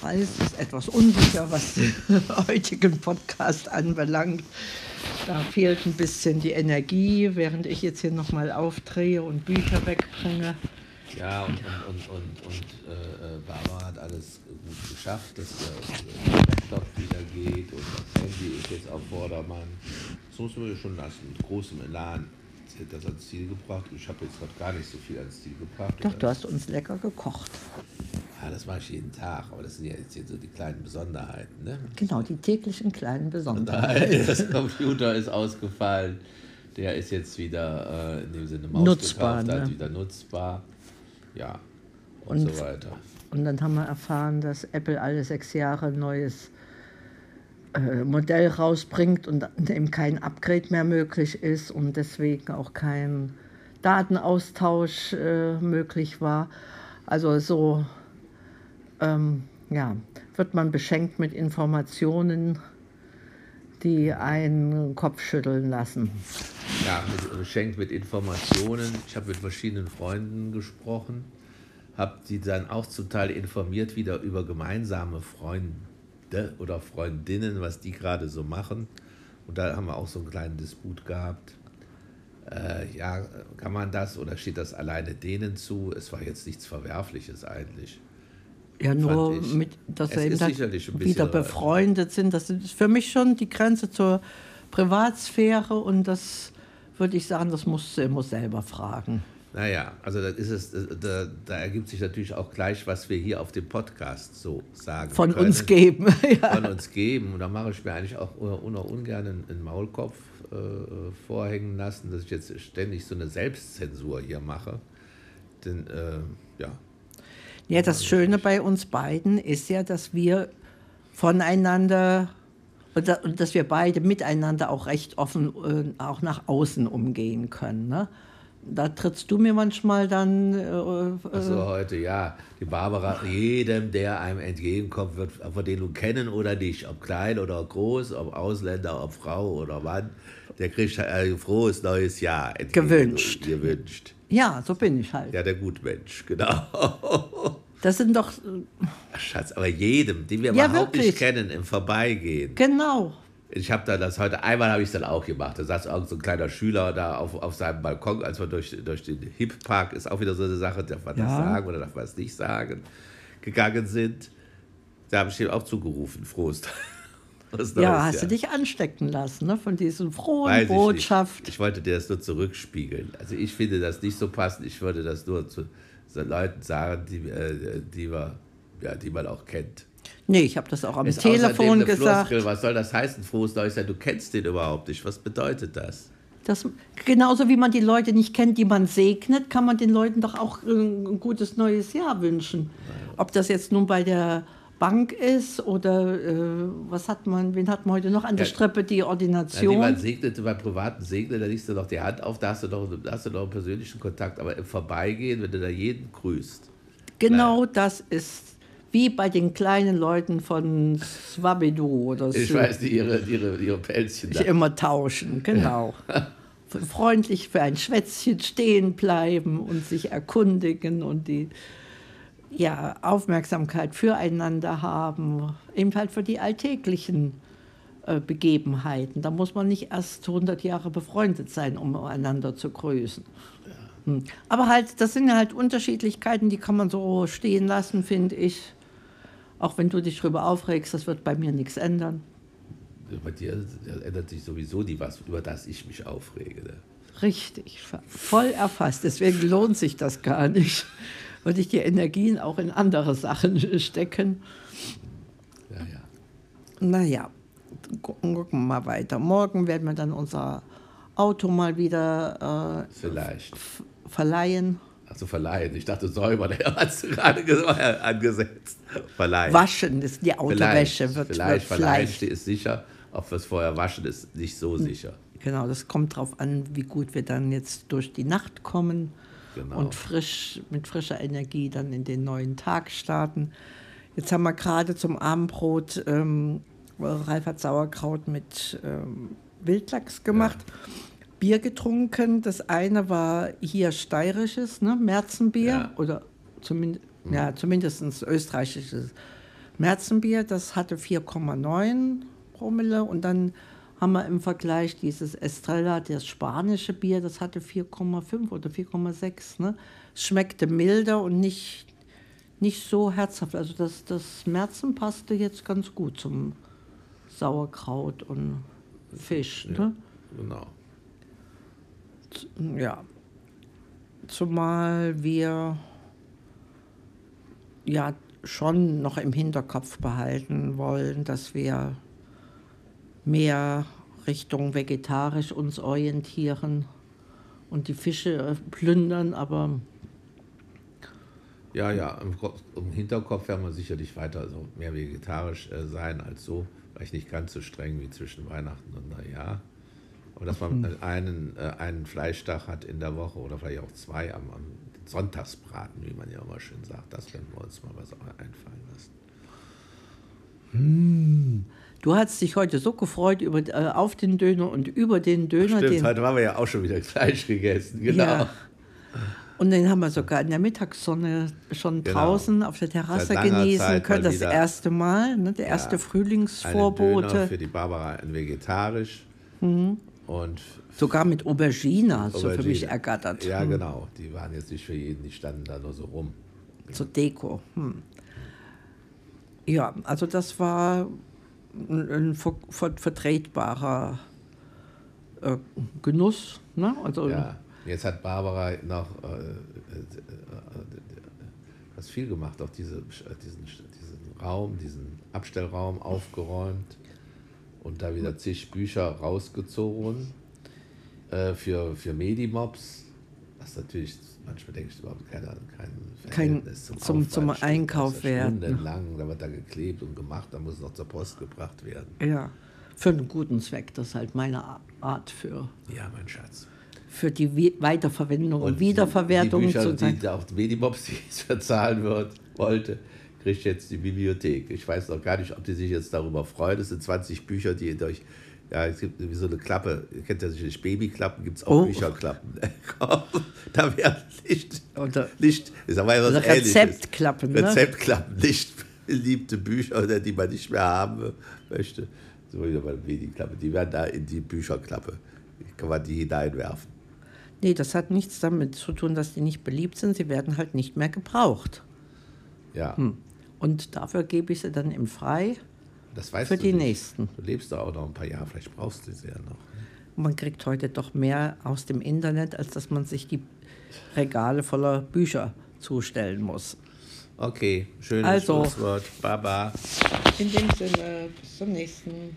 Preis ist etwas unsicher, was den heutigen Podcast anbelangt. Da fehlt ein bisschen die Energie, während ich jetzt hier nochmal aufdrehe und Bücher wegbringe. Ja, und, und, und, und, und äh, Barbara hat alles gut geschafft, dass der Laptop wieder geht und das Handy ist jetzt auf Vordermann. Das muss man schon lassen, mit großem Elan. Sie hat das ans Ziel gebracht. Ich habe jetzt noch gar nicht so viel ans Ziel gebracht. Doch, du hast uns lecker gekocht. Ja, das mache ich jeden Tag, aber das sind ja jetzt hier so die kleinen Besonderheiten. Ne? Genau, die täglichen kleinen Besonderheiten. Das Computer ist ausgefallen. Der ist jetzt wieder äh, in dem Sinne Maus Nutzbar, gekauft, ne? wieder nutzbar. Ja, und, Und- so weiter. Und dann haben wir erfahren, dass Apple alle sechs Jahre ein neues äh, Modell rausbringt und eben kein Upgrade mehr möglich ist und deswegen auch kein Datenaustausch äh, möglich war. Also so ähm, ja, wird man beschenkt mit Informationen, die einen Kopf schütteln lassen. Ja, mit, beschenkt mit Informationen. Ich habe mit verschiedenen Freunden gesprochen, habe die dann auch zum Teil informiert wieder über gemeinsame Freunde oder Freundinnen, was die gerade so machen. Und da haben wir auch so einen kleinen Disput gehabt. Äh, ja, kann man das oder steht das alleine denen zu? Es war jetzt nichts Verwerfliches eigentlich. Ja, nur mit, dass wir eben sicherlich ein wieder befreundet sind. Das ist für mich schon die Grenze zur Privatsphäre und das würde ich sagen, das musst du immer selber fragen. Naja, also das ist es, äh, da, da ergibt sich natürlich auch gleich, was wir hier auf dem Podcast so sagen. Von können. uns geben. ja. von uns geben. Und da mache ich mir eigentlich auch un- un- ungern einen, einen Maulkopf äh, vorhängen lassen, dass ich jetzt ständig so eine Selbstzensur hier mache. Denn, äh, ja, ja, das Schöne bei uns beiden ist ja, dass wir voneinander und, da, und dass wir beide miteinander auch recht offen äh, auch nach außen umgehen können. Ne? Da trittst du mir manchmal dann äh, also heute, ja, die Barbara, jedem, der einem entgegenkommt, wird, ob den nun kennen oder nicht, ob klein oder groß, ob Ausländer, ob Frau oder Mann, der kriegt ein frohes neues Jahr entgegen- Gewünscht. gewünscht. ja, so bin ich halt. Ja, der Gutmensch, genau. Das sind doch äh, Ach, Schatz, aber jedem, den wir Ja, überhaupt nicht wirklich. kennen, im Vorbeigehen. genau. Ich habe da das heute, einmal habe ich es dann auch gemacht. Da saß irgend so ein kleiner Schüler da auf, auf seinem Balkon, als wir durch, durch den Hip-Park, ist auch wieder so eine Sache, darf man das Ja. sagen oder darf man es nicht sagen, gegangen sind. Da habe ich ihm auch zugerufen, Frost. Was Ja, Neues, hast du dich anstecken lassen ne, von diesen frohen Weiß ich Botschaft. Nicht. Ich wollte dir das nur zurückspiegeln. Also ich finde das nicht so passend. Ich würde das nur zu Leuten sagen, die, äh, die, wir, ja, die man auch kennt. Nee, ich habe das auch am Ist Telefon gesagt. Floskel. Was soll das heißen, frohes Neues Jahr? Du kennst den überhaupt nicht. Was bedeutet das? Das, genauso wie man die Leute nicht kennt, die man segnet, kann man den Leuten doch auch ein gutes neues Jahr wünschen. Ob das jetzt nun bei der Bank ist oder äh, was hat man, wen hat man heute noch an der Ja. Strippe, die Ordination? jemand segnet, beim privaten Segnen, da legst du noch die Hand auf, da hast du noch, da hast du noch einen persönlichen Kontakt. Aber im Vorbeigehen, wenn du da jeden grüßt, genau das ist wie bei den kleinen Leuten von Swabidu oder so. ich weiß nicht, ihre, ihre, ihre Pelzchen da. immer tauschen, genau. Freundlich für ein Schwätzchen stehen bleiben und sich erkundigen und die ja, Aufmerksamkeit füreinander haben, eben halt für die alltäglichen äh, Begebenheiten. Da muss man nicht erst 100 Jahre befreundet sein, um einander zu grüßen. Hm. Aber halt, das sind ja halt Unterschiedlichkeiten, die kann man so stehen lassen, finde ich. Auch wenn du dich darüber aufregst, das wird bei mir nichts ändern. Bei dir ändert sich sowieso nie was, über das ich mich aufrege. Ne? Richtig, voll erfasst. Deswegen lohnt sich das gar nicht. Würde ich die Energien auch in andere Sachen stecken. Ja, ja. Naja, gucken, gucken wir mal weiter. Morgen werden wir dann unser Auto mal wieder Vielleicht. äh, f- verleihen. Also verleihen. Ich dachte, säubern, der hast du gerade ge- angesetzt. Verleihen. Waschen, ist die Autowäsche Vielleicht, wird, vielleicht, wird verleihen vielleicht. ist sicher. Ob wir es vorher waschen, ist nicht so sicher. Genau, das kommt darauf an, wie gut wir dann jetzt durch die Nacht kommen Genau. und frisch, mit frischer Energie dann in den neuen Tag starten. Jetzt haben wir gerade zum Abendbrot, ähm, Ralf hat Sauerkraut mit ähm, Wildlachs gemacht, Bier getrunken. Das eine war hier steirisches, ne? Märzenbier Ja. oder zumindest Ja, zumindest österreichisches Märzenbier, das hatte 4,9 Promille und dann haben wir im Vergleich dieses Estrella, das spanische Bier, das hatte 4,5 oder 4,6. Ne? Es schmeckte milder und nicht, nicht so herzhaft. Also das, das Märzen passte jetzt ganz gut zum Sauerkraut und Fisch. Ja, Ne? genau. Ja. Zumal wir ja schon noch im Hinterkopf behalten wollen, dass wir mehr Richtung vegetarisch uns orientieren und die Fische äh, plündern, aber Ja, ja, im, im Hinterkopf werden wir sicherlich weiter so mehr vegetarisch äh, sein als so. Vielleicht nicht ganz so streng wie zwischen Weihnachten und Neujahr. Aber dass man äh, einen, äh, einen Fleischtag hat in der Woche oder vielleicht auch zwei am, am Sonntagsbraten, wie man ja immer schön sagt, das werden wir uns mal was einfallen lassen. Du hast dich heute so gefreut über, äh, auf den Döner und über den Döner. Stimmt, den, heute haben wir ja auch schon wieder Fleisch gegessen, genau. Ja. Und den haben wir sogar in der Mittagssonne schon Genau. draußen auf der Terrasse genießen Zeit können. Das erste Mal, ne, der Ja. erste Einen Döner Frühlingsvorbote. für die Barbara ein vegetarisch Mhm. und Sogar mit Aubergine hast du für mich Aubergine. ergattert. Ja, genau. Die waren jetzt nicht für jeden, die standen da nur so rum. Zur Deko. Hm. Ja, also das war ein, ver ver vertretbarer äh, Genuss. Ne? Also, Ja, jetzt hat Barbara noch äh, äh, äh, was viel gemacht, auch diese, diesen, diesen Raum, diesen Abstellraum aufgeräumt und da wieder zig Bücher rausgezogen äh, für, für Medimobs. Was natürlich manchmal denke ich überhaupt keiner, kein Verhältnis zum- Aufwand zum steht. Einkauf Das ist ja werden. Stundenlang, da wird da geklebt und gemacht, da muss es noch zur Post gebracht werden. ja, für einen guten Zweck. Das ist halt meine Art für, Ja, mein Schatz. für die Weiterverwendung und, die- Wiederverwertung. Die Bücher, sozusagen. die auf Medimobs die ich bezahlen wird, wollte, kriegt jetzt die Bibliothek. Ich weiß noch gar nicht, ob die sich jetzt darüber freut. Es sind 20 Bücher, die durch. Ja, es gibt wie so eine Klappe. Ihr kennt ja sicherlich Babyklappen, gibt es auch Oh. Bücherklappen. da werden Licht, Oder Licht, ich sag mal was Also. Rezeptklappen, ne? Rezeptklappen, nicht beliebte Bücher, oder die man nicht mehr haben möchte. So wieder bei Babyklappe. Die werden da in die Bücherklappe. Kann man die hineinwerfen. nee, das hat nichts damit zu tun, dass die nicht beliebt sind. Sie werden halt nicht mehr gebraucht. Ja. Und dafür gebe ich sie dann im Frei. Das weißt Für du die nicht. nächsten. Du lebst doch auch noch ein paar Jahre, vielleicht brauchst du sie ja noch. Man kriegt heute doch mehr aus dem Internet, als dass man sich die Regale voller Bücher zustellen muss. Okay, schönes Also. Schlusswort. Baba. In dem Sinne, bis zum nächsten